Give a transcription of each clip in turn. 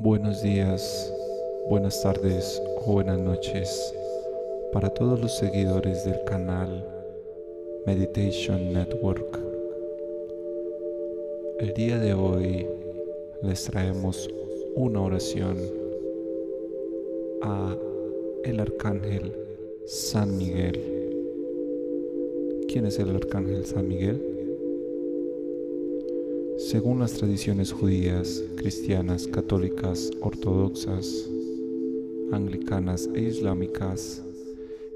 Buenos días, buenas tardes o buenas noches para todos los seguidores del canal Meditation Network. El día de hoy les traemos una oración a el arcángel San Miguel. ¿Quién es el arcángel San Miguel? Según las tradiciones judías, cristianas, católicas, ortodoxas, anglicanas e islámicas,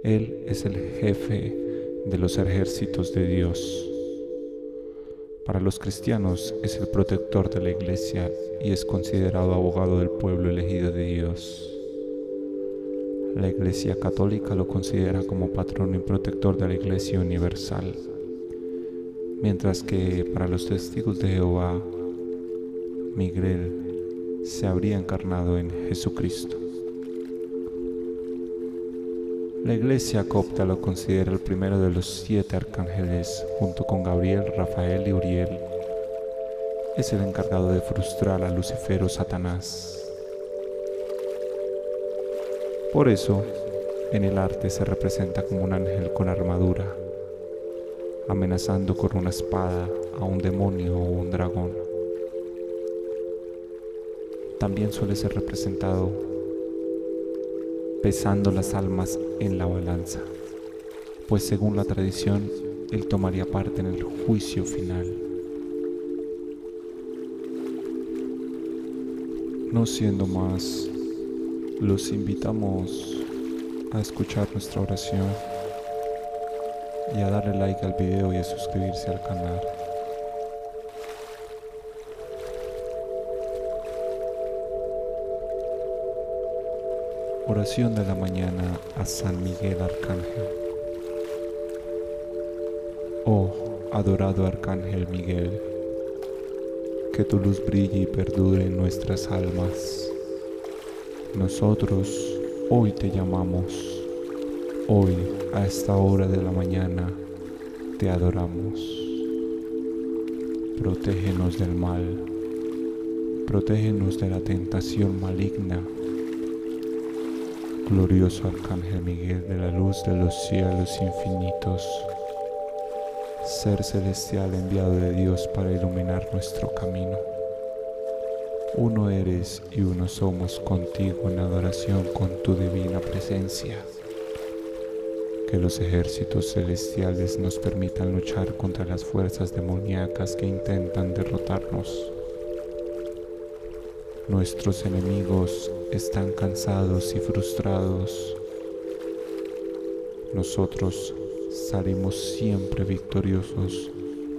Él es el jefe de los ejércitos de Dios. Para los cristianos es el protector de la iglesia y es considerado abogado del pueblo elegido de Dios. La Iglesia Católica lo considera como patrono y protector de la Iglesia Universal, mientras que para los testigos de Jehová, Miguel se habría encarnado en Jesucristo. La Iglesia copta lo considera el primero de los siete arcángeles, junto con Gabriel, Rafael y Uriel. Es el encargado de frustrar a Lucifer o Satanás. Por eso, en el arte se representa como un ángel con armadura, amenazando con una espada a un demonio o un dragón. También suele ser representado pesando las almas en la balanza, pues según la tradición, él tomaría parte en el juicio final. No siendo más los invitamos a escuchar nuestra oración y a darle like al video y a suscribirse al canal. Oración de la mañana a San Miguel Arcángel. Oh, adorado Arcángel Miguel, que tu luz brille y perdure en nuestras almas nosotros hoy te llamamos, hoy a esta hora de la mañana te adoramos. Protégenos del mal, protégenos de la tentación maligna. Glorioso Arcángel Miguel de la luz de los cielos infinitos, ser celestial enviado de Dios para iluminar nuestro camino. Uno eres y uno somos contigo en adoración con tu divina presencia. Que los ejércitos celestiales nos permitan luchar contra las fuerzas demoníacas que intentan derrotarnos. Nuestros enemigos están cansados y frustrados. Nosotros salimos siempre victoriosos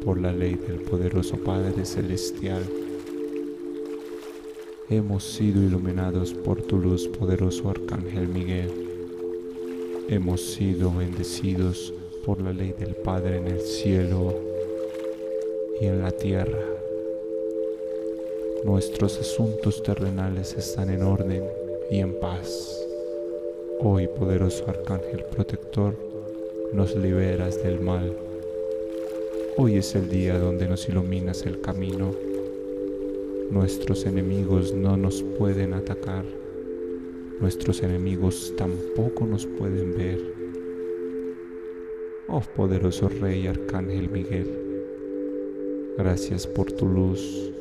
por la ley del poderoso Padre Celestial hemos sido iluminados por tu luz, poderoso Arcángel Miguel. Hemos sido bendecidos por la ley del Padre en el cielo y en la tierra. Nuestros asuntos terrenales están en orden y en paz. Hoy, poderoso Arcángel Protector, nos liberas del mal. Hoy es el día donde nos iluminas el camino Nuestros enemigos no nos pueden atacar. Nuestros enemigos tampoco nos pueden ver. Oh poderoso Rey Arcángel Miguel, gracias por tu luz,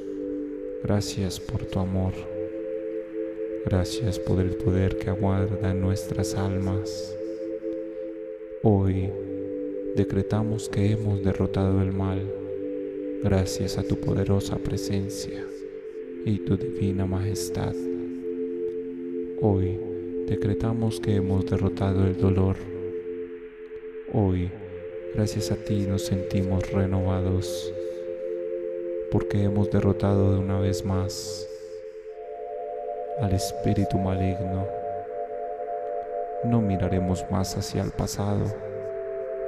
gracias por tu amor, gracias por el poder que aguarda nuestras almas. Hoy decretamos que hemos derrotado el mal gracias a tu poderosa presencia y tu divina majestad. Hoy decretamos que hemos derrotado el dolor. Hoy, gracias a ti, nos sentimos renovados porque hemos derrotado de una vez más al espíritu maligno. No miraremos más hacia el pasado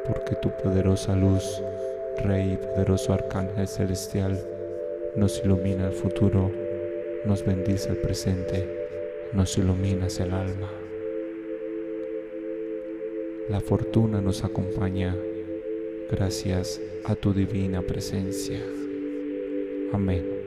porque tu poderosa luz, Rey y poderoso Arcángel Celestial, nos ilumina el futuro nos bendice el presente, nos iluminas el alma. La fortuna nos acompaña gracias a tu divina presencia. Amén.